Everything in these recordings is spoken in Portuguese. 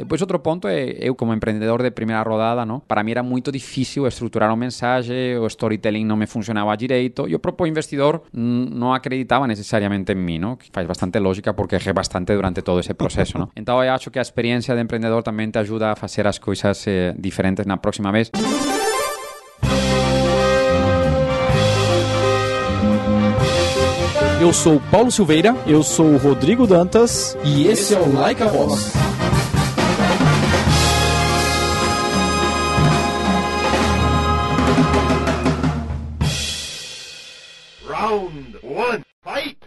Depois, outro ponto é, eu como empreendedor de primeira rodada, não? para mim era muito difícil estruturar uma mensagem, o storytelling não me funcionava direito, e o próprio investidor não acreditava necessariamente em mim, não? que faz bastante lógica porque errei bastante durante todo esse processo. Não? Então, eu acho que a experiência de empreendedor também te ajuda a fazer as coisas eh, diferentes na próxima vez. Eu sou Paulo Silveira, eu sou o Rodrigo Dantas e esse é o Like a Boss. Round 1, fight!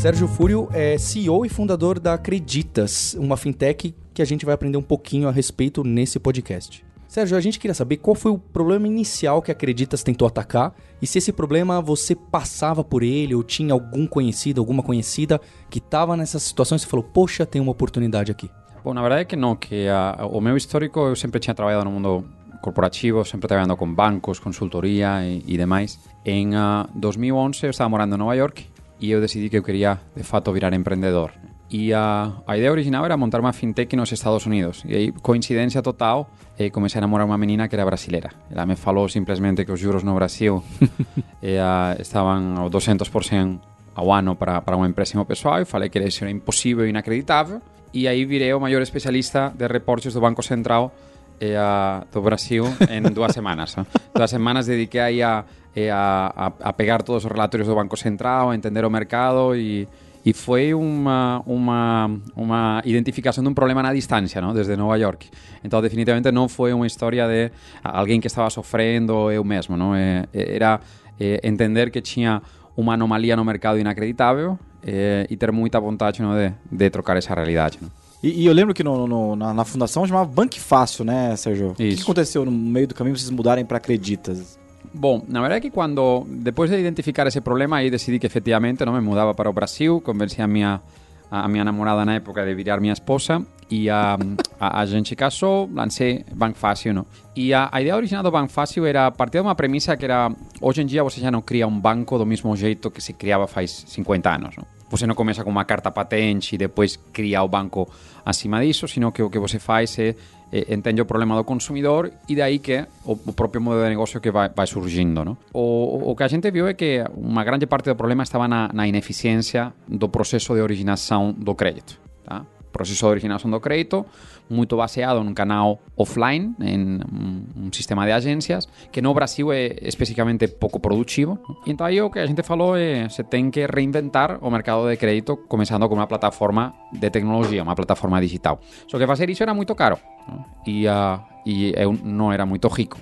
Sérgio Fúrio é CEO e fundador da Acreditas, uma fintech que a gente vai aprender um pouquinho a respeito nesse podcast. Sérgio, a gente queria saber qual foi o problema inicial que a Acreditas tentou atacar e se esse problema você passava por ele ou tinha algum conhecido, alguma conhecida que estava nessa situação e você falou, poxa, tem uma oportunidade aqui. Bom, na verdade é que não, que uh, o meu histórico eu sempre tinha trabalhado no mundo corporativo, sempre trabalhando com bancos, consultoria e, e demais. Em uh, 2011 eu estava morando em Nova York e eu decidi que eu queria, de fato, virar empreendedor. E a, a ideia original era montar uma fintech nos Estados Unidos. E aí, coincidência total, eh, comecei a namorar uma menina que era brasileira. Ela me falou simplesmente que os juros no Brasil eh, estavam ao 200% ao ano para, para um empréstimo pessoal. Eu falei que isso era impossível e inacreditável e aí virei o maior especialista de reportes do Banco Central e a, do Brasil en dúas semanas. ¿no? Dúas semanas dediquei aí eh, a, a, a pegar todos os relatórios do Banco Central, a entender o mercado e... e y fue una, una, una, identificación de un problema a distancia, ¿no? Desde Nueva York. Entonces, definitivamente no fue una historia de alguien que estaba sufriendo yo mismo, ¿no? Eh, era entender que tenía una anomalía no mercado inacreditable inacreditável e ter muita vontade não? De, de trocar essa realidade. Não? E, e, eu lembro que no, no, na, na, fundação chamava Banque Fácil, né, Sérgio? O que aconteceu no meio do caminho vocês mudarem para Acreditas? Bom, na verdade é que quando, depois de identificar esse problema, aí decidi que efetivamente não me mudava para o Brasil, convenci a minha, a minha namorada na época de virar minha esposa e a, a, a gente casou, lancei Banco Fácil, não? E a, a ideia original do Banco Fácil era partir de uma premissa que era, hoje em dia você já não cria um banco do mesmo jeito que se criava faz 50 anos, não? Você não começa com uma carta patente e depois cria o banco acima disso, sino que o que você faz é eh, entende o problema do consumidor e daí que o, o próprio modelo de negócio que vai, vai surgindo. No? O, o que a gente viu é que uma grande parte do problema estava na, na ineficiência do processo de originação do crédito. Tá? proceso de originação do crédito muito baseado num canal offline, em um sistema de agências, que no Brasil é especificamente pouco produtivo. Então aí o que a gente falou é você tem que reinventar o mercado de crédito começando com uma plataforma de tecnologia, uma plataforma digital. Só que fazer isso era muito caro e, uh, e eu não era muito rico.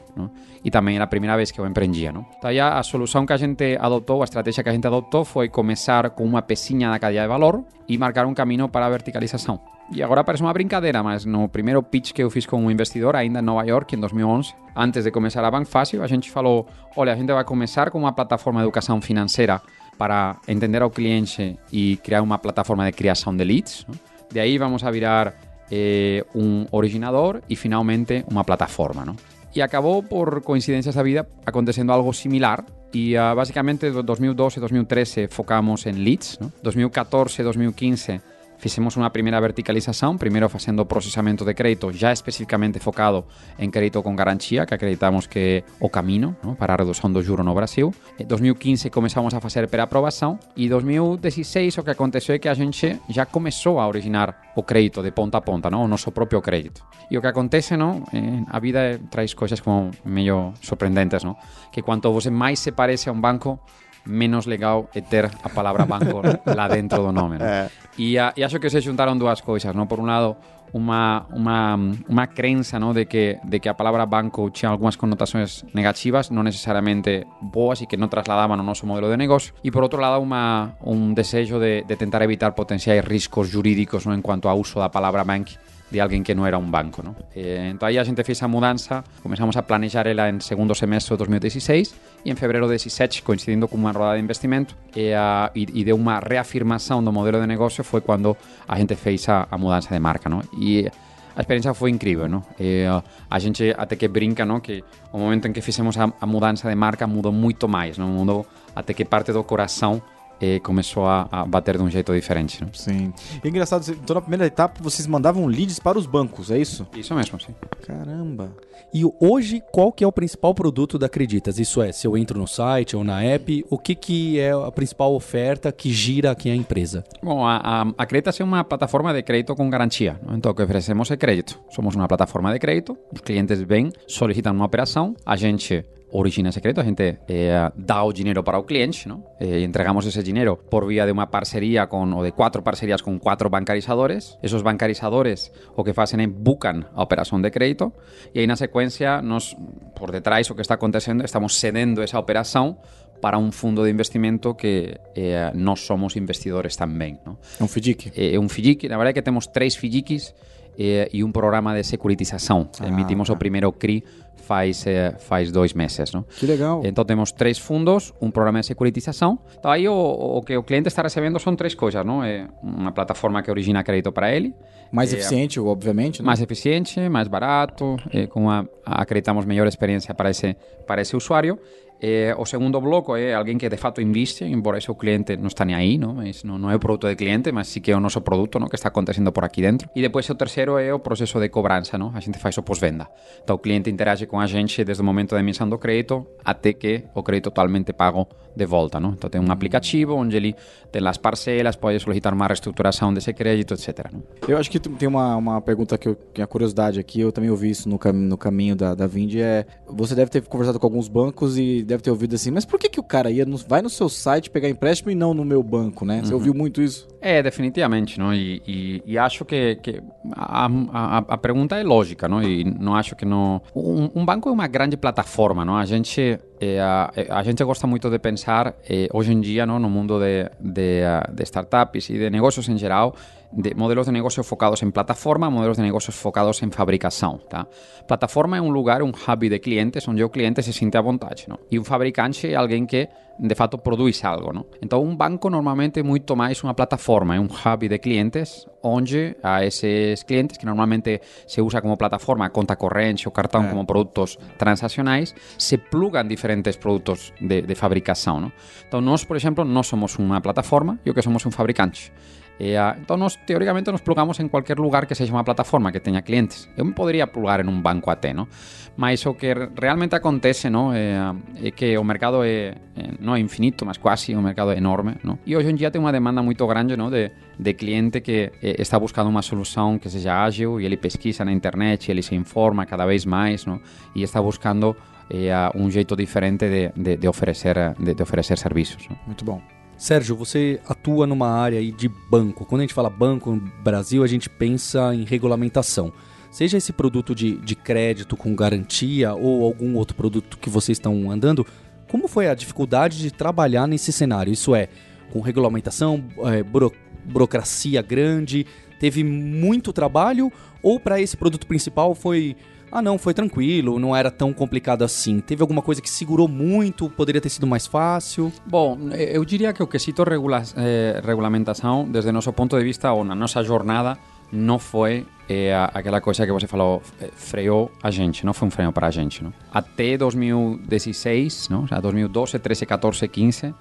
E também era a primeira vez que eu empreendia. Não? Então aí a, solução que a gente adotou, a estratégia que a gente adotou foi começar com uma pecinha da cadeia de valor e marcar um caminho para a verticalização. E agora parece uma brincadeira, mas no primeiro pitch que eu fiz com um investidor, ainda em Nova York, em 2011, antes de começar a Bank Fácil, a gente falou: olha, a gente vai começar com uma plataforma de educação financeira para entender ao cliente e criar uma plataforma de criação de leads. De aí vamos a virar eh, un originador e finalmente uma plataforma. ¿no? E acabou por coincidencia da vida acontecendo algo similar e uh, basicamente 2012-2013 focamos en Leeds, ¿no? 2014-2015 2015 Fizemos unha primeira verticalización, primeiro facendo processamento de crédito já especificamente focado en crédito con garantía, que acreditamos que é o camino ¿no? para a redução do juro no Brasil. En 2015 comezamos a facer pré-aprovação e 2016 o que aconteceu é que a gente já começou a originar o crédito de ponta a ponta, ¿no? o nosso próprio crédito. E o que acontece, ¿no? Eh, a vida traz coisas como meio sorprendentes, ¿no? que quanto você máis se parece a un banco, menos legal é ter a palavra banco lá dentro do nome. É. E, a, e acho que se juntaram duas coisas, não? Por um lado, uma, uma, uma crença não, de, que, de que a palavra banco tinha algumas conotações negativas, não necessariamente boas e que não trasladavam ao nosso modelo de negócio. E por outro lado, uma, um desejo de, de tentar evitar potenciais riscos jurídicos não, em quanto ao uso da palavra banco de alguien que no era un banco. ¿no? Eh, entonces ahí a gente fez a mudanza, comenzamos a planejar ela en segundo semestre de 2016 e en febrero de 17, coincidindo con unha roda de investimento e, a, e, e de unha reafirmación do modelo de negocio foi cando a gente fez a, mudanza de marca. ¿no? E a experiência foi incrível, não? E, a gente até que brinca, não? Que o momento em que fizemos a, a mudança de marca mudou muito mais, não? Mudou até que parte do coração e começou a, a, bater de um jeito diferente. Não? Sim. E é engraçado, então na primeira etapa vocês mandavam leads para os bancos, é isso? Isso mesmo, sim. Caramba. E hoje, qual que é o principal produto da Acreditas? Isso é, se eu entro no site ou na app, o que, que é a principal oferta que gira aqui a empresa? Bom, a, a Acreditas é uma plataforma de crédito com garantia. Não? Então, o que oferecemos é crédito. Somos uma plataforma de crédito, os clientes vêm, solicitam uma operação, a gente origina secreto, a gente eh, dá o dinero para o cliente, ¿no? Eh, entregamos ese dinero por vía de una parcería con, o de cuatro parcerías con cuatro bancarizadores. Esos bancarizadores o que facen é bucan a operación de crédito e aí na secuencia nos, por detrás o que está acontecendo, estamos cedendo esa operación para un fundo de investimento que eh, nós somos investidores tamén. ¿no? Um FDIC? É un FDIC, na verdade é que temos tres FDICs e, e um programa de securitização. Ah, Emitimos tá. o primeiro CRI faz, eh, faz dois meses. Não? Que legal. Então temos três fundos, um programa de securitização. Então aí o, o que o cliente está recebendo são três coisas. Não? É uma plataforma que origina crédito para ele. Mais é, eficiente, obviamente. Né? Mais eficiente, mais barato, é, com a, acreditamos melhor experiência para esse, para esse usuário. Eh, o segundo bloco é alguém que de fato investe, embora esse o cliente não está nem aí, não? Mas não, é o produto do cliente, mas sí que é o nosso produto não? que está acontecendo por aqui dentro. E depois o terceiro é o processo de cobrança, não? a gente faz o pós-venda. Então o cliente interage com a gente desde o momento da emissão do crédito até que o crédito totalmente pago de volta. Não? Então tem um aplicativo onde ele tem as parcelas, pode solicitar uma reestruturação desse crédito, etc. Eu acho que tem uma, uma pergunta que eu tenho a curiosidade aqui, eu também ouvi isso no, cam no caminho da, da Vind, é você deve ter conversado com alguns bancos e deve ter ouvido assim, mas por que, que o cara ia no, vai no seu site pegar empréstimo e não no meu banco, né? Você uhum. ouviu muito isso? É, definitivamente, não? E, e, e acho que, que a, a, a, pergunta é lógica, não? E não acho que não... Um, um banco é uma grande plataforma, não? A gente... É, a, a, gente gosta muito de pensar, é, hoje em dia, não, no mundo de, de, de startups e de negócios em geral, de modelos de negocio focados en plataforma, modelos de negocios focados en fabricação, tá? Plataforma é um lugar, um hub de clientes onde o cliente se sente à vontade, não? E um fabricante é alguém que de fato produz algo, não? Então um banco normalmente é muito mais uma plataforma, é um hub de clientes onde a esses clientes que normalmente se usa como plataforma conta corrente ou cartão é. como produtos transacionais, se plugam diferentes produtos de, de fabricação, não? Então nós, por exemplo, nós somos uma plataforma e o que somos um fabricante. E, uh, então, nós, teóricamente, nos plugamos em qualquer lugar que seja uma plataforma que tenha clientes. Eu me poderia plugar em um banco até, não? Mas o que realmente acontece, não, é, é que o mercado é, não é infinito, mas quase um mercado enorme, não? E hoje em dia tem uma demanda muito grande, não, de, de cliente que é, está buscando uma solução que seja ágil e ele pesquisa na internet, ele se informa cada vez mais, não? E está buscando é, um jeito diferente de, de, de oferecer de, de oferecer serviços. Muito bom. Sérgio, você atua numa área de banco. Quando a gente fala banco no Brasil, a gente pensa em regulamentação. Seja esse produto de, de crédito com garantia ou algum outro produto que vocês estão andando, como foi a dificuldade de trabalhar nesse cenário? Isso é, com regulamentação, é, buro, burocracia grande, teve muito trabalho ou para esse produto principal foi ah, não, foi tranquilo, não era tão complicado assim. Teve alguma coisa que segurou muito, poderia ter sido mais fácil? Bom, eu diria que o quesito regula eh, regulamentação, desde nosso ponto de vista ou na nossa jornada, não foi eh, aquela coisa que você falou, eh, freou a gente, não foi um freio para a gente. Não? Até 2016, não? Sea, 2012, 13, 14, 15,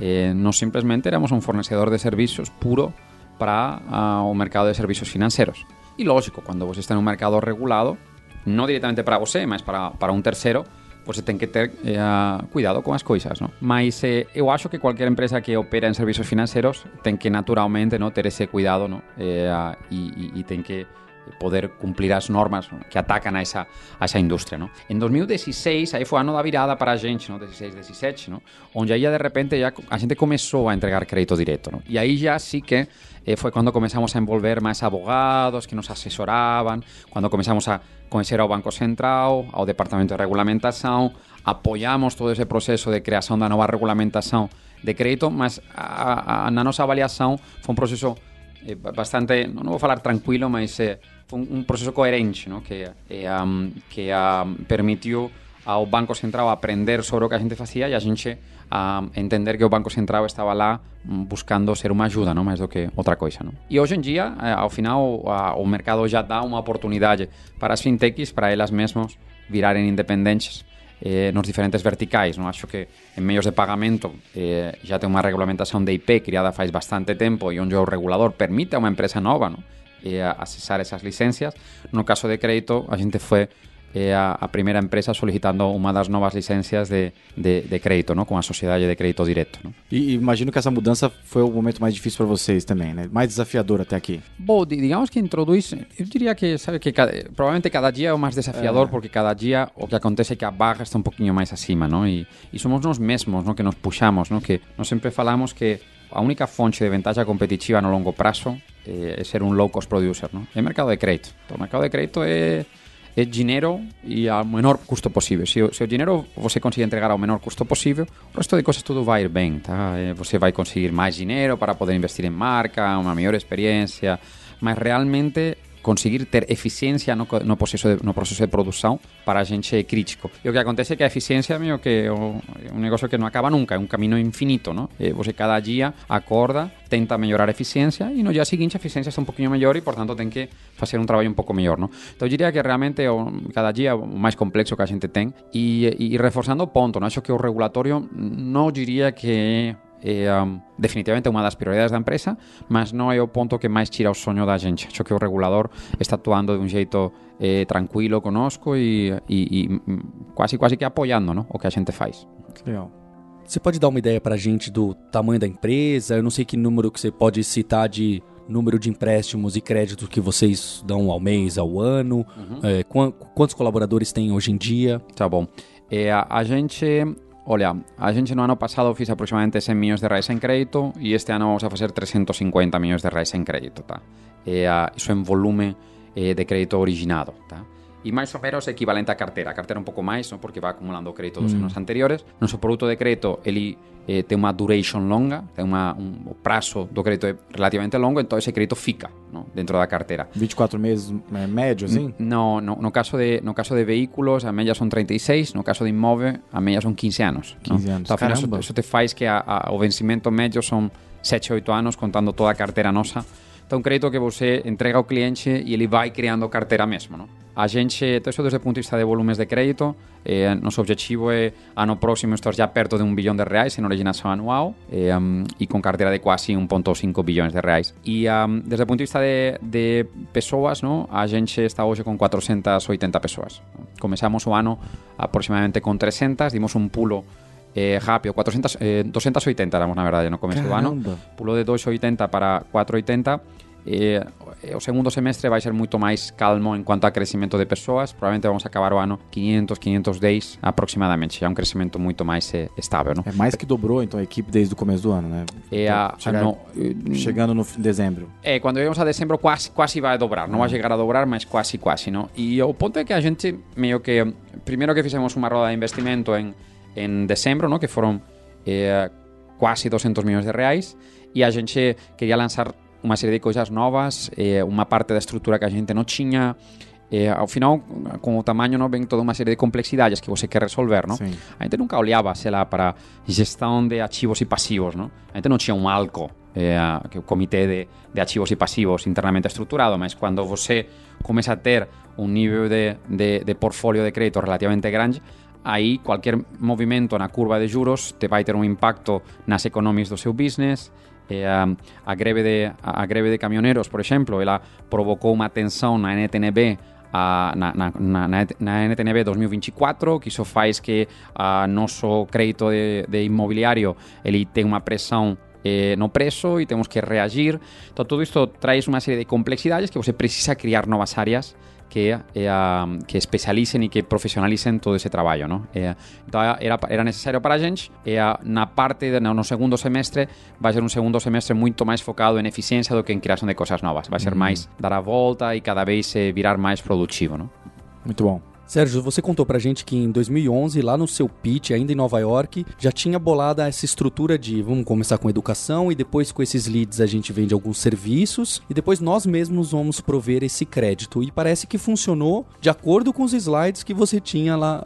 eh, nós simplesmente éramos um fornecedor de serviços puro para uh, o mercado de serviços financeiros. E lógico, quando você está em um mercado regulado, no directamente para você, mas para, para un terceiro, você tem que ter eh, cuidado com as coisas, não? Mas eh, eu acho que qualquer empresa que opera em serviços financeiros tem que naturalmente não ter esse cuidado, não? Eh, e, e, e que poder cumplir as normas que atacan a esa, a esa industria. ¿no? En 2016, aí foi ano da virada para a gente, ¿no? 16, 17, ¿no? onde aí de repente já a gente começou a entregar crédito direto. ¿no? E aí já sí que eh, foi quando começamos a envolver máis abogados que nos asesoraban, quando começamos a conhecer ao Banco Central, ao Departamento de Regulamentação, apoiamos todo ese proceso de creación da nova regulamentação de crédito, mas a, a, na nosa foi un proceso eh, bastante, non vou falar tranquilo, mas eh, foi un, proceso coherente, no? que, um, que um, permitiu ao Banco Central aprender sobre o que a gente facía e a gente a entender que o Banco Central estaba lá mm, buscando ser unha ajuda, non máis do que outra coisa. Non? E hoxe en día, eh, ao final, o mercado já dá unha oportunidade para as fintechs, para elas mesmos virarem independentes eh, nos diferentes verticais. Non? Acho que en medios de pagamento eh, já ten unha regulamentación de IP criada faz bastante tempo e onde o regulador permite a unha empresa nova non? eh, acesar esas licencias. No caso de crédito, a gente foi é a, a primeira empresa solicitando uma das novas licencias de, de, de crédito, não? com a sociedade de crédito direto. Não? E, e imagino que essa mudança foi o momento mais difícil para vocês também, né? Mais desafiador até aqui. Bom, digamos que introduz, eu diria que, sabe, que cada, provavelmente cada dia é o mais desafiador, é. porque cada dia o que acontece é que a barra está um pouquinho mais acima, não? E, e somos nós mesmos, não? Que nos puxamos, não? Que nós sempre falamos que a única fonte de ventaja competitiva no longo prazo é, é ser um low cost producer, não? É mercado de crédito. Então, o mercado de crédito é é dinheiro e ao menor custo possível. Se se o dinheiro você conseguir entregar ao menor custo possível, o resto de coisas tudo vai ir bem, tá? Você vai conseguir mais dinheiro para poder investir em marca, uma melhor experiência, mas realmente conseguir ter eficiência no, no, de, no de produção para a gente é crítico. E o que acontece é que a eficiência meio que é um negócio que não acaba nunca, é um caminho infinito, não? E você cada dia acorda, tenta melhorar a eficiência e no dia seguinte a eficiência está um pouquinho melhor e, portanto, tem que fazer um trabalho um pouco melhor, não? Então, eu diria que realmente cada dia é o mais complexo que a gente tem e, e reforçando o ponto, não? Acho que o regulatório não diria que é um, definitivamente unha das prioridades da empresa, mas non é o ponto que máis tira o soño da gente. Acho que o regulador está actuando de un xeito eh, tranquilo conosco e, e, e quase, quase que apoiando no? o que a gente faz. Legal. Você pode dar uma ideia para a gente do tamanho da empresa? Eu não sei que número que você pode citar de número de empréstimos e créditos que vocês dão ao mês, ao ano. Uhum. É, quantos colaboradores tem hoje em dia? Tá bom. É, a gente Olha, a gente no ano pasado fiz aproximadamente 100 millóns de reais en crédito e este ano vamos a facer 350 millóns de reais en crédito, tá? E, uh, iso en volume eh, de crédito originado, tá? E máis ou menos equivalente a cartera. A cartera un pouco máis, ¿no? porque va acumulando crédito dos mm. anos anteriores. Noso produto de crédito, ele eh, ten unha duration longa, ten unha, un, o prazo do crédito é relativamente longo, entón ese crédito fica no, dentro da carteira. 24 meses é, médio, assim? No, no, no, caso de, no caso de vehículos, a media son 36, no caso de imóvel, a media son 15 anos. 15 anos, então, Caramba. Eso, eso te faz que a, a, o vencimento medio son 7, 8 anos, contando toda a carteira nosa. Então, crédito que você entrega ao cliente e ele vai criando carteira mesmo, não? A gente, isso desde o ponto de vista de volumes de crédito, eh, nosso objetivo é ano próximo estar já perto de um bilhão de reais em originação anual eh, um, e com carteira de quase 1,5 bilhões de reais. E um, desde o ponto de vista de, de pessoas, no, a gente está hoje com 480 pessoas. Começamos o ano aproximadamente com 300, dimos um pulo eh, rápido, 400, eh, 280 éramos na verdade no começo Caramba. do ano, pulo de 280 para 480 eh, o segundo semestre vai ser moito máis calmo en cuanto a crecimento de persoas probablemente vamos a acabar o ano 500, 510 aproximadamente, é um crecimento moito máis eh, estável, não? É mais que dobrou então a equipe desde o começo do ano, né? É a, Chegar, no, chegando no dezembro. É, quando chegamos a dezembro quase, quase vai dobrar, não vai chegar a dobrar, mas quase, quase, não? E o ponto é que a gente meio que, primeiro que fizemos uma roda de investimento em, em dezembro, não? Que foram eh, quase 200 milhões de reais e a gente queria lançar uma série de coisas novas, eh, uma parte da estrutura que a gente não tinha. Eh, ao final, com o tamanho, não vem toda uma série de complexidades que você quer resolver, não? Sim. A gente nunca olhava, sei lá, para gestão de ativos e passivos, não? A gente não tinha um ALCO, eh, que é o comitê de, de ativos e passivos internamente estruturado, mas quando você começa a ter um nível de, de, de portfólio de crédito relativamente grande, aí qualquer movimento na curva de juros te vai ter um impacto nas economias do seu business, eh, a, greve de, a greve de camioneros, por exemplo, ela provocou unha tensão na NTNB na, na, na, na NTNB 2024, que iso faz que a noso crédito de, de inmobiliario ele ten unha presión eh, no preso e temos que reagir. Então, todo isto trae unha serie de complexidades que você precisa criar novas áreas que, eh, que especialicen que profesionalicen todo ese traballo. ¿no? Eh, era, era necesario para a gente e eh, na parte, de, no segundo semestre, vai ser un segundo semestre moito máis focado en eficiencia do que en creación de cosas novas. Vai ser máis dar a volta e cada vez eh, virar máis productivo. ¿no? Muito bom. Sérgio, você contou pra gente que em 2011, lá no seu pitch, ainda em Nova York, já tinha bolada essa estrutura de vamos começar com educação e depois com esses leads a gente vende alguns serviços e depois nós mesmos vamos prover esse crédito. E parece que funcionou de acordo com os slides que você tinha lá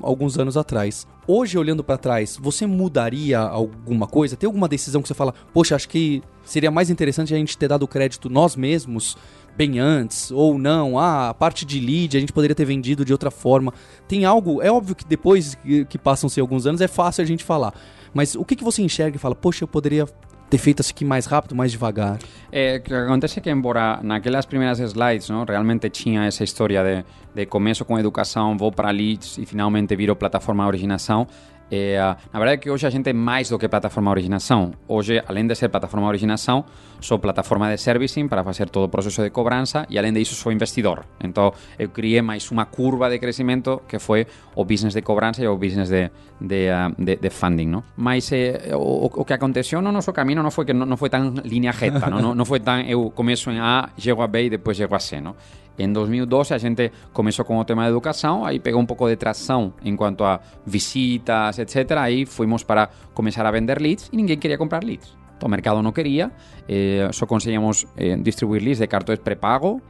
alguns anos atrás. Hoje, olhando para trás, você mudaria alguma coisa? Tem alguma decisão que você fala, poxa, acho que seria mais interessante a gente ter dado crédito nós mesmos bem antes, ou não, ah, a parte de lead a gente poderia ter vendido de outra forma. Tem algo, é óbvio que depois que, passam-se alguns anos é fácil a gente falar, mas o que, que você enxerga e fala, poxa, eu poderia ter feito isso aqui mais rápido, mais devagar? É, o que acontece é que, embora naquelas primeiras slides não, realmente tinha essa história de, de começo com educação, vou para leads e finalmente viro plataforma de originação, é, na verdade é que hoje a gente é mais do que plataforma originação. Hoje, além de ser plataforma originação, sou plataforma de servicing para fazer todo o processo de cobrança e além disso sou investidor. Então eu criei mais uma curva de crescimento que foi o business de cobrança e o business de, de, de, de funding. Não? Mas eh, o, o, que aconteceu no nosso caminho não foi que não, não foi tão linha reta, não, não, não foi tão eu começo em A, chego a B e depois chego a C. Não? Em 2012 a gente começou com o tema de educação, aí pegou um pouco de tração em quanto a visitas, etc. Aí fomos para começar a vender leads e ninguém queria comprar leads. O mercado não queria, eh, conseguíamos eh, distribuir leads de cartões pré-pago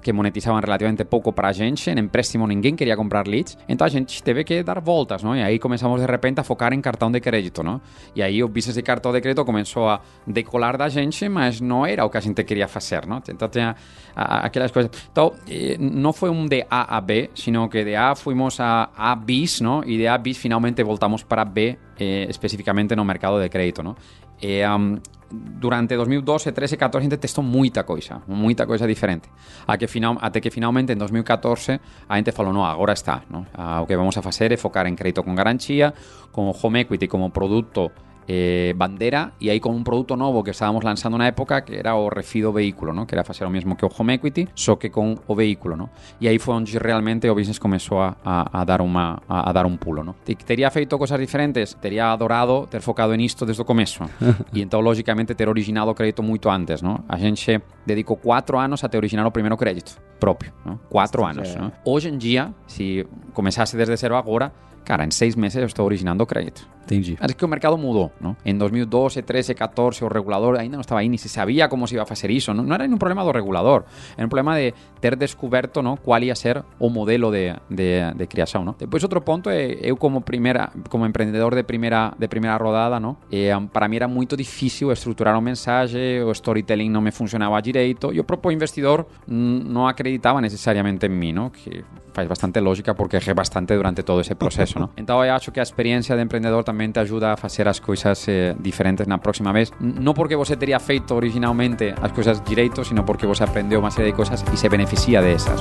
que monetizavam relativamente pouco para a gente. Em empréstimo ninguém queria comprar leads, então a gente teve que dar voltas, não? E aí começamos de repente a focar em cartão de crédito, não? E aí o business de cartão de crédito começou a decolar da gente, mas não era o que a gente queria fazer, não? Então tinha aquelas coisas. Então eh, não foi de A a B, sino que de A fuimos a A bis, não? E de A bis finalmente voltamos para B eh, especificamente no mercado de crédito, não? E, um, durante 2012, 13 e 14 a gente testou muita coisa, muita coisa diferente. A que final, até que finalmente en 2014 a gente falou, no, agora está. Ah, o que vamos a fazer é focar en crédito con garantía, con home equity como produto eh, bandera e aí con un produto novo que estábamos lanzando na época que era o refido vehículo, ¿no? que era facer o mesmo que o home equity, só que con o vehículo. ¿no? E aí foi onde realmente o business comezou a, a, a dar, uma, a, a, dar un pulo. ¿no? Teria feito cosas diferentes, teria adorado ter focado en isto desde o começo. e então, lógicamente, ter originado o crédito muito antes. ¿no? A gente dedicou quatro anos a ter originado o primeiro crédito próprio. ¿no? Quatro anos. ¿no? Hoje em dia, se começasse desde zero agora, cara, em seis meses eu estou originando crédito. Entendi. Que o mercado mudou, ¿no? En 2012, 13, 14, o regulador ainda não estava aí, ni se sabia como se iba a fazer isso. Não, não era um problema do regulador, era um problema de ter descoberto ¿no? qual ia ser o modelo de, de, de criação, ¿no? Depois, outro ponto é, eu como primeira, como empreendedor de primeira, de primeira rodada, ¿no? Eh, para mim era muito difícil estruturar uma mensagem, o storytelling não me funcionava direito, e o próprio investidor não acreditava necessariamente em mim, ¿no? Que faz bastante lógica porque errei bastante durante todo ese proceso, ¿no? Então, eu acho que a experiência de empreendedor tamén te ajuda a facer as coisas eh, diferentes na próxima vez. Non porque você teria feito originalmente as coisas direito, sino porque você aprendeu unha serie de coisas e se beneficia de esas.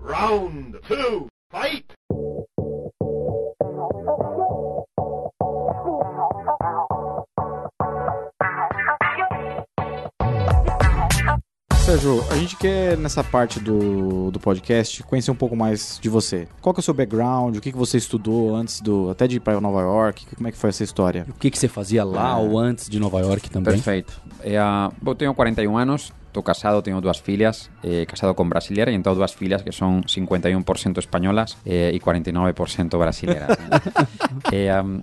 Round two, fight! Sérgio, a gente quer, nessa parte do, do podcast, conhecer um pouco mais de você. Qual que é o seu background? O que, que você estudou antes do. até de ir para Nova York? Como é que foi essa história? O que, que você fazia lá é... ou antes de Nova York também? Perfeito. É, eu tenho 41 anos, estou casado, tenho duas filhas, eh, casado com brasileira, e então duas filhas que são 51% espanholas eh, e 49% brasileiras. eh, um,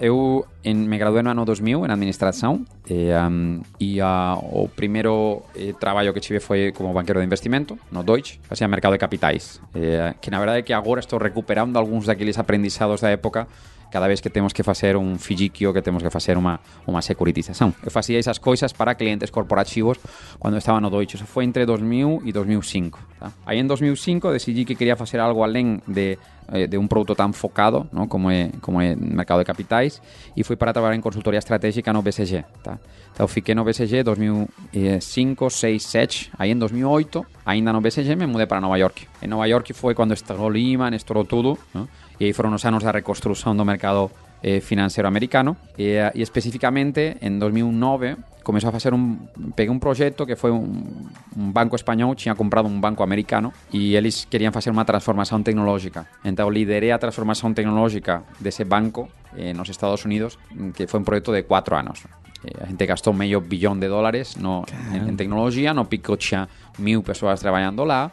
eu en, me graduei no ano 2000 en administração eh, um, e uh, o primeiro eh, traballo que tive foi como banquero de investimento no Deutsche, facía mercado de capitais eh, que na verdade é que agora estou recuperando algúns daqueles aprendizados da época cada vez que temos que facer un fijiquio, que temos que facer unha, unha securitización. Eu facía esas coisas para clientes corporativos cando estaba no Deutsche. Eso foi entre 2000 e 2005. Tá? Aí en 2005 decidí que quería facer algo alén de eh, de un produto tan focado ¿no? como é como é mercado de capitais e fui para trabalhar en consultoría estratégica no BCG tá? então fiquei no BCG 2005, 6, 7 aí en 2008 ainda no BCG me mudei para Nova York en Nova York foi quando estourou Lehman, estourou tudo ¿no? E aí foron os anos da reconstrução do mercado eh, financeiro americano. E, eh, e especificamente em 2009 começou a fazer um peguei um projeto que foi um, um banco espanhol tinha comprado um banco americano e eles queriam fazer uma transformação tecnológica. Então liderei a transformação tecnológica desse banco eh, nos Estados Unidos que foi um projeto de quatro anos Eh, a gente gastou meio bilhão de dólares no, en, en tecnologia no pico tinha mil pessoas trabalhando lá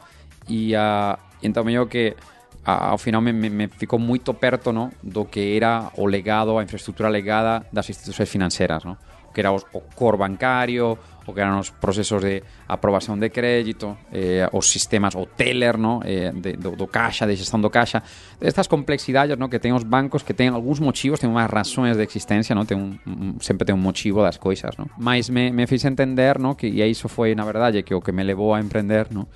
e uh, então meio que ao final me, me, me ficou muito perto no, do que era o legado, a infraestrutura legada das instituições financeiras, no? o que era os, o core bancario, o que eran os procesos de aprobación de crédito, eh, os sistemas, o teller, eh, de, do, do caixa, de do caixa, estas complexidades no? que ten os bancos que ten algúns motivos, ten unhas razóns de ten un, un, sempre ten un motivo das coisas, no? Mas me, me fiz entender, no? que, e iso foi, na verdade, que o que me levou a emprender, no?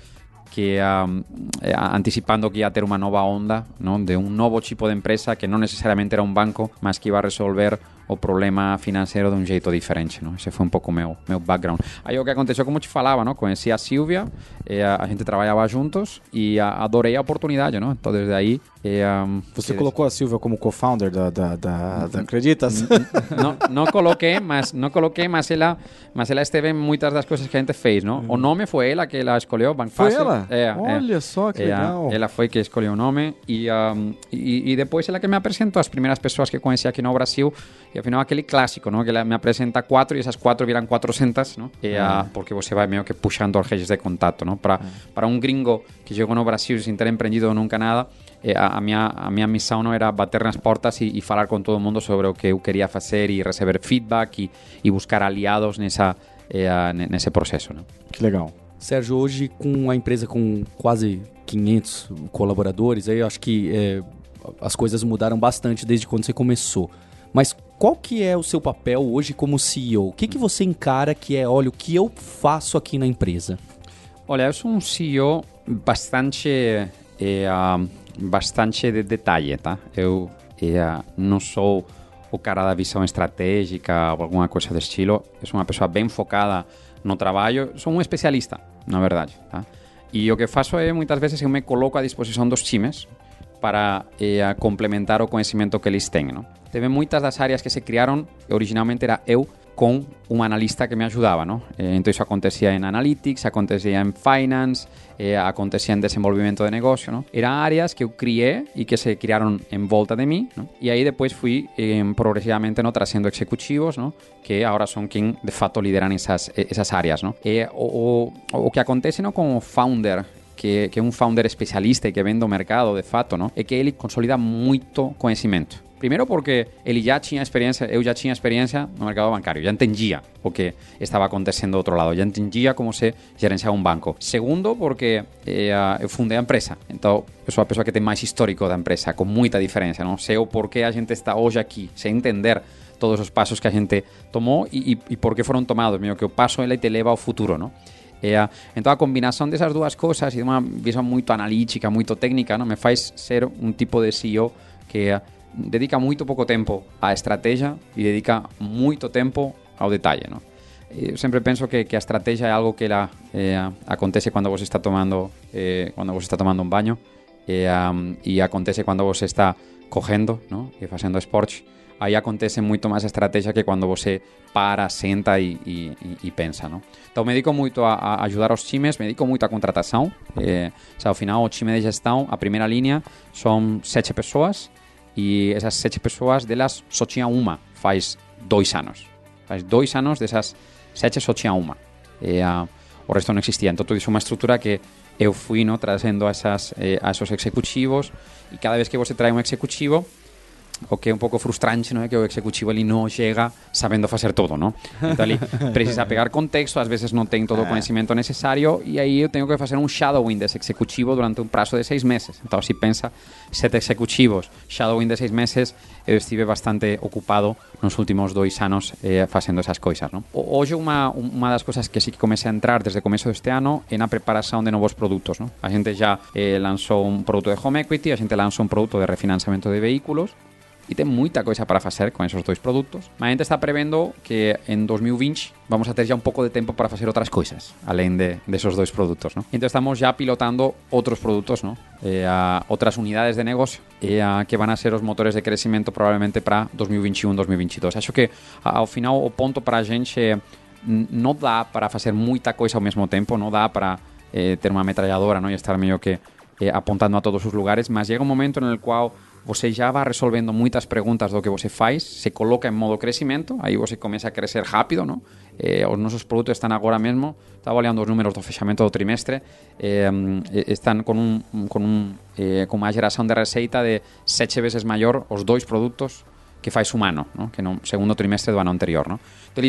Que um, eh, anticipando que ia ter unha nova onda ¿no? de un novo tipo de empresa que non necesariamente era un banco, mas que iba a resolver o problema financeiro de un jeito diferente, ¿no? Ese foi un pouco meu, meu background. Aí o que aconteceu, como te falava, ¿no? Conheci a Silvia, eh, a, gente trabalhava juntos e a, adorei a oportunidade, ¿no? Então, desde aí... Eh, um, Você que- colocou a Silvia como co-founder da, da, da, da Acreditas? não, não coloquei, mas não coloquei, mas ela, mas ela esteve em muitas das coisas que a gente fez, não? O nome foi ela que ela escolheu, Bank Foi Fácil. ela? É, é. Olha só que Ela- legal. Ela foi que escolheu o nome e, um, e, e depois ela que me apresentou as primeiras pessoas que conheci aqui no Brasil e afinal aquele clássico, não? Que ela me apresenta quatro e essas quatro viram 400, não? E, ah, porque você vai meio que puxando as redes de contato, não? Para para um gringo que chegou no Brasil sem ter empreendido nunca nada, eh, a, a minha a minha missão não era bater nas portas e, e falar com todo mundo sobre o que eu queria fazer e receber feedback e, e buscar aliados nessa eh, ah, ne- nesse processo, não? Que legal. Sérgio, hoje com a empresa com quase 500 colaboradores, aí eu acho que é, as coisas mudaram bastante desde quando você começou. Mas qual que é o seu papel hoje como CEO? O que, que você encara que é, olha, o que eu faço aqui na empresa? Olha, eu sou um CEO bastante, eh, ah, bastante de detalhe, tá? Eu ah, não sou o cara da visão estratégica ou alguma coisa do estilo. Eu sou uma pessoa bem focada no trabalho. Sou um especialista, na verdade, tá? E o que faço é, muitas vezes, eu me coloco à disposição dos times para eh, a complementar o conhecimento que eles têm. Não? Teve muitas das áreas que se criaram, originalmente era eu con un analista que me ayudaba, eh, entonces acontecía en Analytics, acontecía en Finance, eh, acontecía en desenvolvimiento de negocio. Eran áreas que yo crié y que se crearon en volta de mí. Y ahí después fui eh, progresivamente, ¿no? Trasciendo ejecutivos. Que ahora son quien de facto lideran esas, eh, esas áreas. Eh, o, que acontece, ¿no? Como founder, que, que é um founder especialista y que vende mercado de fato, ¿no? que ele consolida mucho conocimiento. Primeiro porque ele já tinha experiência, eu já tinha mercado bancário, já entendia o que estava acontecendo do lado, já entendia como se gerenciava um banco. Segundo, porque eh, eu empresa, então eu sou a pessoa que tem mais histórico da empresa, com muita diferença, não sei o porquê a gente está hoje aqui, sem entender todos os passos que a gente tomou e, e, e por que foram tomados, meio que o passo ele te leva ao futuro, não? E, a- então a combinação dessas duas coisas e de uma visão muito analítica, muito técnica, não me faz ser um tipo de CEO que eh, dedica muito pouco tempo à estratégia e dedica muito tempo ao detalhe, não? Eu sempre penso que, que a estratégia é algo que ela eh, acontece quando você está tomando eh, quando você está tomando um banho e, um, e acontece quando você está correndo, não? E fazendo esporte. Aí acontece muito mais a estratégia que quando você para, senta e, e, e- pensa? Então me dedico muito a, a ajudar os times, me dedico muito à contratação. Eh, o sea, ao final, o time de gestão, a primeira linha, são sete pessoas e essas sete pessoas, delas só tinha uma faz dois anos. Faz dois anos dessas sete só tinha uma. E, ah, o resto não existia. Então, tudo isso é uma estrutura que eu fui no, trazendo a, essas, eh, a esos executivos e cada vez que você traz um executivo, o que é um pouco frustrante, não é que o executivo ele não chega sabendo fazer tudo, não? Então ele precisa pegar contexto, às vezes não tem todo o conhecimento necessário e aí eu tenho que fazer um shadowing desse executivo durante um prazo de seis meses. Então se pensa sete executivos, shadowing de seis meses, eu estive bastante ocupado nos últimos dois anos eh, fazendo essas coisas, não? O- Hoje uma, uma das coisas que sí que comecei a entrar desde o começo deste ano é na preparação de novos produtos, não? A gente já eh, um produto de home equity, a gente lançou um produto de refinanciamento de veículos, e tem muita coisa para fazer com esses dois produtos. Mas a gente está prevendo que em 2020 vamos a ter já um pouco de tempo para fazer outras coisas, além de, desses dois produtos. ¿no? Então estamos já pilotando outros produtos, ¿no? eh, a outras unidades de negocio eh, a, que a ser os motores de crescimento provavelmente para 2021, 2022. Acho que ao final o ponto para a gente é não dá para fazer muita coisa ao mesmo tempo, não dá para eh, ter uma metralhadora não? e estar meio que eh, a todos os lugares, mas chega um momento no qual você já vai resolvendo muitas perguntas do que você faz, se coloca em modo crescimento, aí você começa a crescer rápido, não? Eh, os nossos produtos estão agora mesmo, estava olhando os números do fechamento do trimestre, eh, estão com, um, com, um, eh, com uma geração de receita de sete vezes maior os dois produtos que faz humano, não? que no segundo trimestre do ano anterior. Não? Então,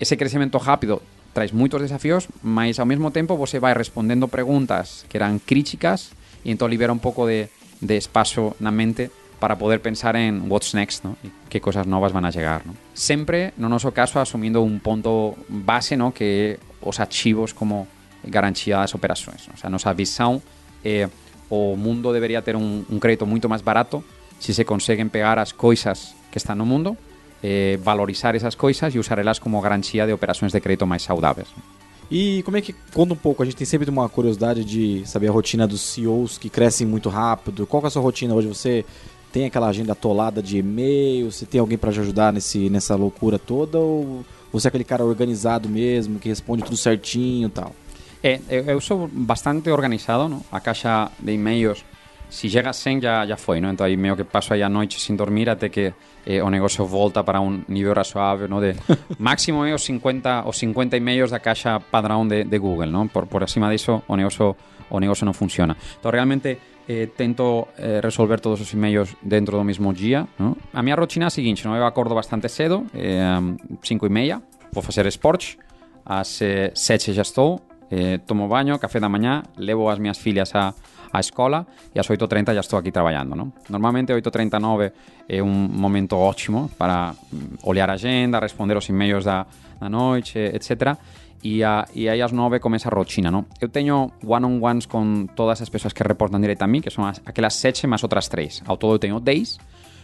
esse crescimento rápido traz muitos desafios, mas ao mesmo tempo você vai respondendo perguntas que eram críticas e então libera um pouco de, de espaço na mente para poder pensar en what's next, ¿no? Y qué cosas novas van a llegar, ¿no? Sempre, no noso caso, asumindo un ponto base, ¿no? Que os archivos como garantía das operações. ¿no? O sea, nosa visão é o mundo debería ter un, crédito moito máis barato se se conseguen pegar as coisas que están no mundo, eh, valorizar esas coisas e usarelas como garantia de operações de crédito máis saudáveis. ¿no? E como é que, conta um pouco, a gente tem sempre uma curiosidade de saber a rotina dos CEOs que crescem muito rápido. Qual é a sua rotina hoje? Você tem aquela agenda atolada de e-mail? Você tem alguém para te ajudar nesse, nessa loucura toda? Ou você é aquele cara organizado mesmo, que responde tudo certinho e tal? É, eu, sou bastante organizado, ¿no? A caixa de e-mails, si chega sen ya, ya foi, ¿no? Entón aí meio que paso aí a noite sin dormir até que eh, o negocio volta para un nivel razoável, ¿no? De máximo é os 50 os 50 e meios da caixa padrón de, de Google, ¿no? Por por acima diso o negocio o negocio non funciona. Entón realmente eh, tento eh, resolver todos os e-mails dentro do mesmo día, ¿no? A miña rotina é a seguinte, ¿no? Eu acordo bastante cedo, eh, 5 e meia, vou facer esportes, ás eh, 7 já estou, eh, tomo baño, café da mañá, levo as minhas filhas a a escola e às 8.30 já estou aqui trabalhando. ¿no? Normalmente 8.39 é um momento ótimo para mm, olhar a agenda, responder os e-mails da, da noite, etc. E, a, e aí às 9 começa a rotina, ¿no? Eu teño one-on-ones con todas as persoas que reportan directo a mí, que son as, aquelas 7 máis outras 3. Ao todo eu teño 10.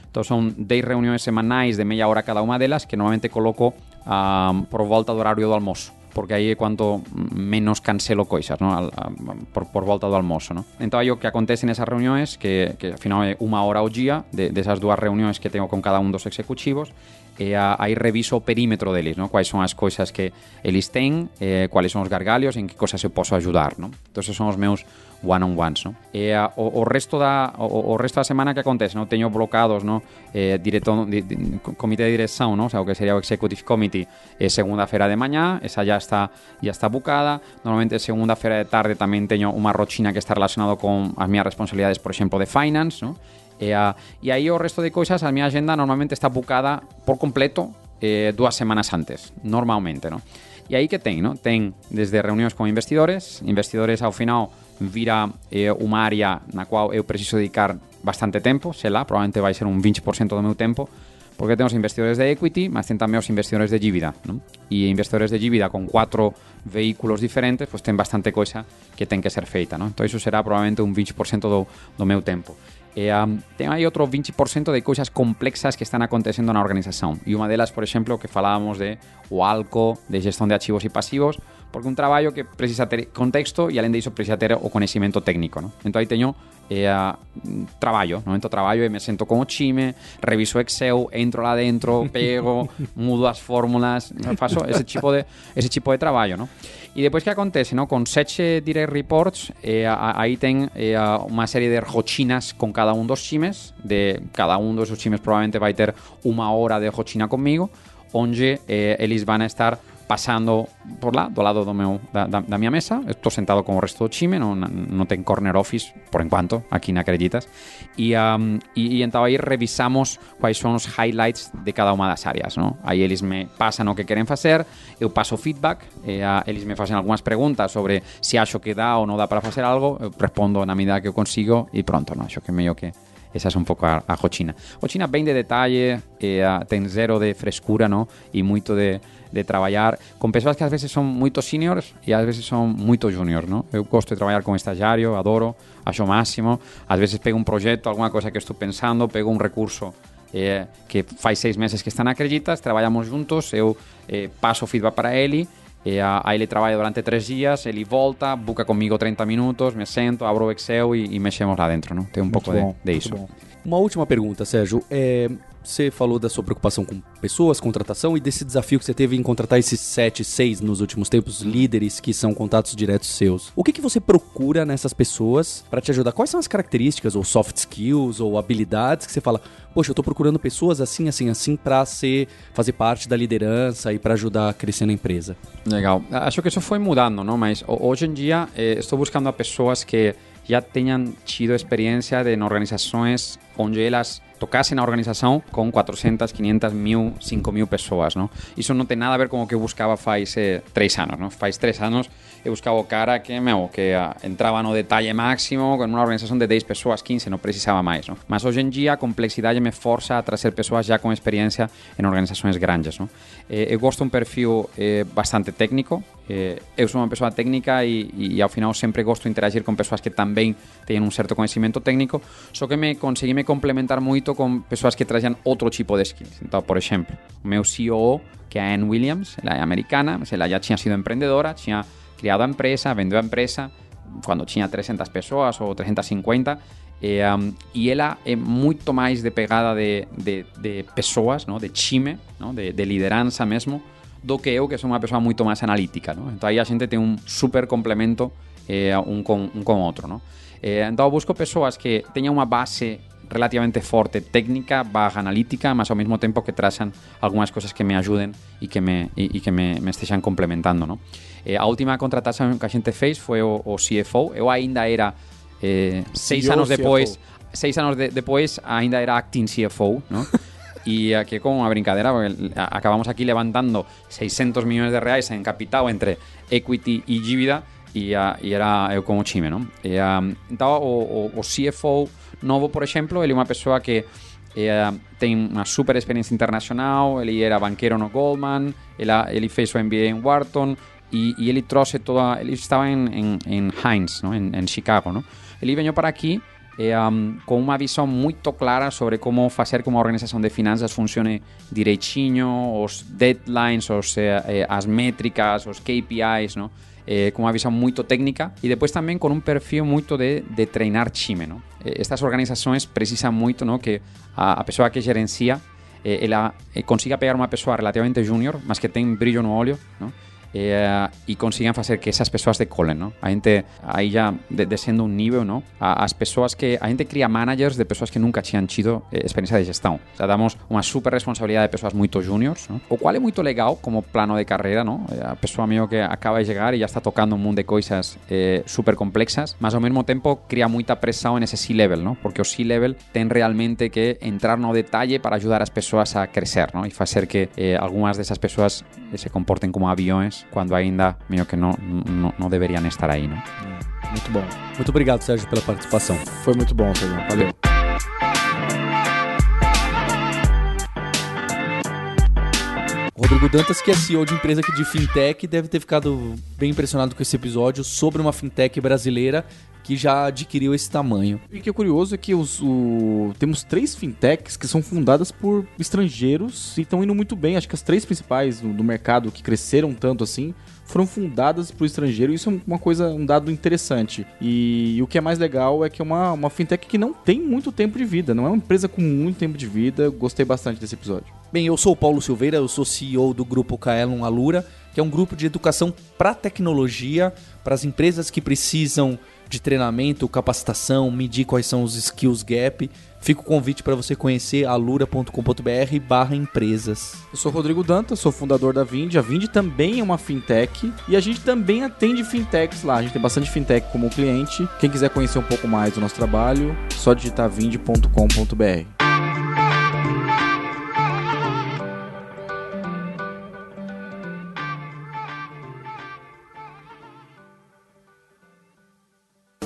Entón son 10 reunións semanais de meia hora cada unha delas que normalmente coloco um, por volta do horario do almoço porque aí é cuanto menos cancelo coisas, ¿no? Al, a, por, por volta do almoço, ¿no? Entón aí o que acontece nesas reunións que, que ao final é unha hora ao día de, desas dúas reunións que tengo con cada un dos executivos e a, reviso o perímetro deles, ¿no? Quais son as coisas que eles ten, eh, quais son os gargalios, en que cosas eu posso ajudar, ¿no? Entón, son os meus one-on-ones, ¿no? E a, o, o resto da o, o resto da semana que acontece, ¿no? Teño blocados, ¿no? Eh, directo, di, di, comité de dirección, ¿no? O sea, o que sería o executive committee eh, segunda-feira de mañá, esa ya está ya está bucada. Normalmente segunda-feira de tarde tamén teño unha rochina que está relacionado con as miñas responsabilidades, por exemplo, de finance, ¿no? E, a, e aí o resto de coisas, a miña agenda normalmente está bucada por completo eh, dúas semanas antes, normalmente, ¿no? E aí que ten, ¿no? Ten desde reunións con investidores, investidores ao final vira é unha área na cual eu preciso dedicar bastante tempo, sei lá, probablemente vai ser un 20% do meu tempo, porque temos investidores de equity, mas ten tamén os investidores de dívida, non? E investidores de dívida con cuatro vehículos diferentes, pois pues, ten bastante coisa que ten que ser feita, non? Entón, iso será probablemente un 20% do, do meu tempo. E um, ten aí outro 20% de cousas complexas que están acontecendo na organización. E unha delas, por exemplo, que falábamos de o ALCO, de gestión de archivos e pasivos, porque un traballo que precisa ter contexto e alén de iso precisa ter o conhecimento técnico, ¿no? Entón aí teño eh, traballo, no? Entón traballo e me sento con o chime, reviso Excel, entro lá dentro, pego, mudo as fórmulas, faço ese tipo de ese tipo de traballo, ¿no? E depois que acontece, ¿no? Con sete direct reports, eh, aí ten eh, de rochinas con cada un dos chimes, de cada dos chimes probablemente vai ter unha hora de rochina comigo, onde eh, eles van a estar pasando por lá, do lado do meu, da, da, da mesa estou sentado con o resto do chime non, non ten corner office, por enquanto aquí na Acreditas e, um, e, e entón aí revisamos quais son os highlights de cada unha das áreas no? aí eles me pasan o que queren facer eu paso feedback e eles me facen algunhas preguntas sobre se acho que dá ou non dá para facer algo eu respondo na medida que eu consigo e pronto, no? acho que meio que esa é un pouco a, a rochina. Rochina ben de detalle, e, a, ten zero de frescura, no? E moito de, de traballar con que ás veces son moito seniors e ás veces son moito juniors, no? Eu gosto de traballar con estagiario, adoro, acho máximo. Ás veces pego un proxecto, algunha cosa que estou pensando, pego un recurso eh, que faz seis meses que está na Acreditas, trabalhamos juntos, eu eh, passo o feedback para ele, e a, aí ele trabalha durante três dias, ele volta, buca comigo 30 minutos, me sento, abro o Excel e, e mexemos lá dentro, não? Tem um pouco de, bom, de muito isso. bom. Uma última pergunta, Sérgio. É, você falou da sua preocupação com pessoas, contratação e desse desafio que você teve em contratar esses sete, seis nos últimos tempos líderes que são contatos diretos seus. O que, que você procura nessas pessoas para te ajudar? Quais são as características ou soft skills ou habilidades que você fala, poxa, eu tô procurando pessoas assim, assim, assim para ser fazer parte da liderança e para ajudar a crescer na empresa? Legal. Acho que isso foi mudando, não? Mas ho- hoje em dia eh, estou buscando pessoas que já tenham tido experiência em organizações onde elas tocassem a organização com 400, 500 mil, 5 mil pessoas, não? Isso não tem nada a ver com o que eu buscava faz eh, três anos, não? Faz três anos eu buscava o cara que, meu, que ah, entrava no detalhe máximo com uma organização de 10 pessoas, 15, não precisava mais, não? Mas hoje em dia a complexidade me força a trazer pessoas já com experiência em organizações grandes, não? Eh, eu gosto de um perfil eh, bastante técnico, eh, eu sou uma pessoa técnica e, e, ao final sempre gosto de interagir com pessoas que também têm um certo conhecimento técnico, só que me consegui me complementar muito com pessoas que trazem outro tipo de skills. Então, por exemplo, o meu CEO, que é a Anne Williams, ela é americana, mas ela já tinha sido empreendedora, tinha criado a empresa, vendeu a empresa quando tinha 300 pessoas ou 350 e, um, e ela é muito mais de pegada de, de, de pessoas, não? de time, não? De, de liderança mesmo, do que eu, que sou uma pessoa muito mais analítica. Então aí a gente tem um super complemento eh, um, com, um outro. Eh, então eu busco pessoas que tenham uma base relativamente forte técnica barra analítica, mas ao mesmo tempo que trazem algumas coisas que me ajudem e que me, e, e que me, me complementando. Não? Eh, a última contratação que a gente fez foi o, o CFO. Eu ainda era eh, seis CEO, anos depois, CFO. seis anos de, depois ainda era acting CFO, ¿no? Y aquí como una brincadera, porque acabamos aquí levantando 600 millones de reais en capital entre equity y dívida ah, e era eu como time, non? E, ah, então, o, o, o CFO novo, por exemplo, ele é uma pessoa que eh, tem uma super experiência internacional, ele era banqueiro no Goldman, ele, ele fez o MBA em Wharton e, e ele trouxe toda... Ele estava em, em, em Heinz, não? Em, em Chicago, não? Ele veio para aqui eh, um, com uma visão muito clara sobre como fazer que uma organização de finanças funcione direitinho, os deadlines, os, eh, as métricas, os KPIs, não? Com uma visão muito técnica e depois também com um perfil muito de, de treinar time. Não? Eh, Estas organizações precisam muito não, que a, a pessoa que gerencia eh, ela eh, consiga pegar uma pessoa relativamente júnior, mas que tem brilho no olho, não? Eh, e consigan fazer que essas pessoas decolen, ¿no? A gente aí já de, um nível, ¿no? A, as pessoas que a gente cria managers de pessoas que nunca tinham tido eh, experiência de gestão. O sea, damos uma super responsabilidade de pessoas muito júniors, ¿no? O qual é muito legal como plano de carreira, ¿no? Eh, A pessoa meio que acaba de chegar e já está tocando um mundo de coisas eh, super complexas, mas ao mesmo tempo cria muita pressão nesse C-level, ¿no? Porque o C-level tem realmente que entrar no detalhe para ajudar as pessoas a crescer, ¿no? E fazer que eh, algumas dessas pessoas eh, se comportem como aviões quando ainda meio que não, não, não deveriam estar aí, não? Muito bom. Muito obrigado, Sérgio, pela participação. Foi muito bom, Sérgio. Valeu. Rodrigo Dantas, que é CEO de empresa aqui de fintech, deve ter ficado bem impressionado com esse episódio sobre uma fintech brasileira que já adquiriu esse tamanho. E o que é curioso é que os, o- temos três fintechs que são fundadas por estrangeiros e estão indo muito bem. Acho que as três principais do, do mercado que cresceram tanto assim foram fundadas por estrangeiro. Isso é uma coisa, um dado interessante. E, o que é mais legal é que é uma, uma fintech que não tem muito tempo de vida, não é uma empresa com muito tempo de vida. Gostei bastante desse episódio. Bem, eu sou o Paulo Silveira, eu sou CEO do grupo Kaelon Alura, que é um grupo de educação para tecnologia, para as empresas que precisam de treinamento, capacitação, medir quais são os skills gap. Fica o convite para você conhecer alura.com.br barra empresas. Eu sou Rodrigo Dantas, sou fundador da Vind. A Vind também é uma fintech e a gente também atende fintechs lá. A gente tem bastante fintech como cliente. Quem quiser conhecer um pouco mais do nosso trabalho, só digitar vind.com.br.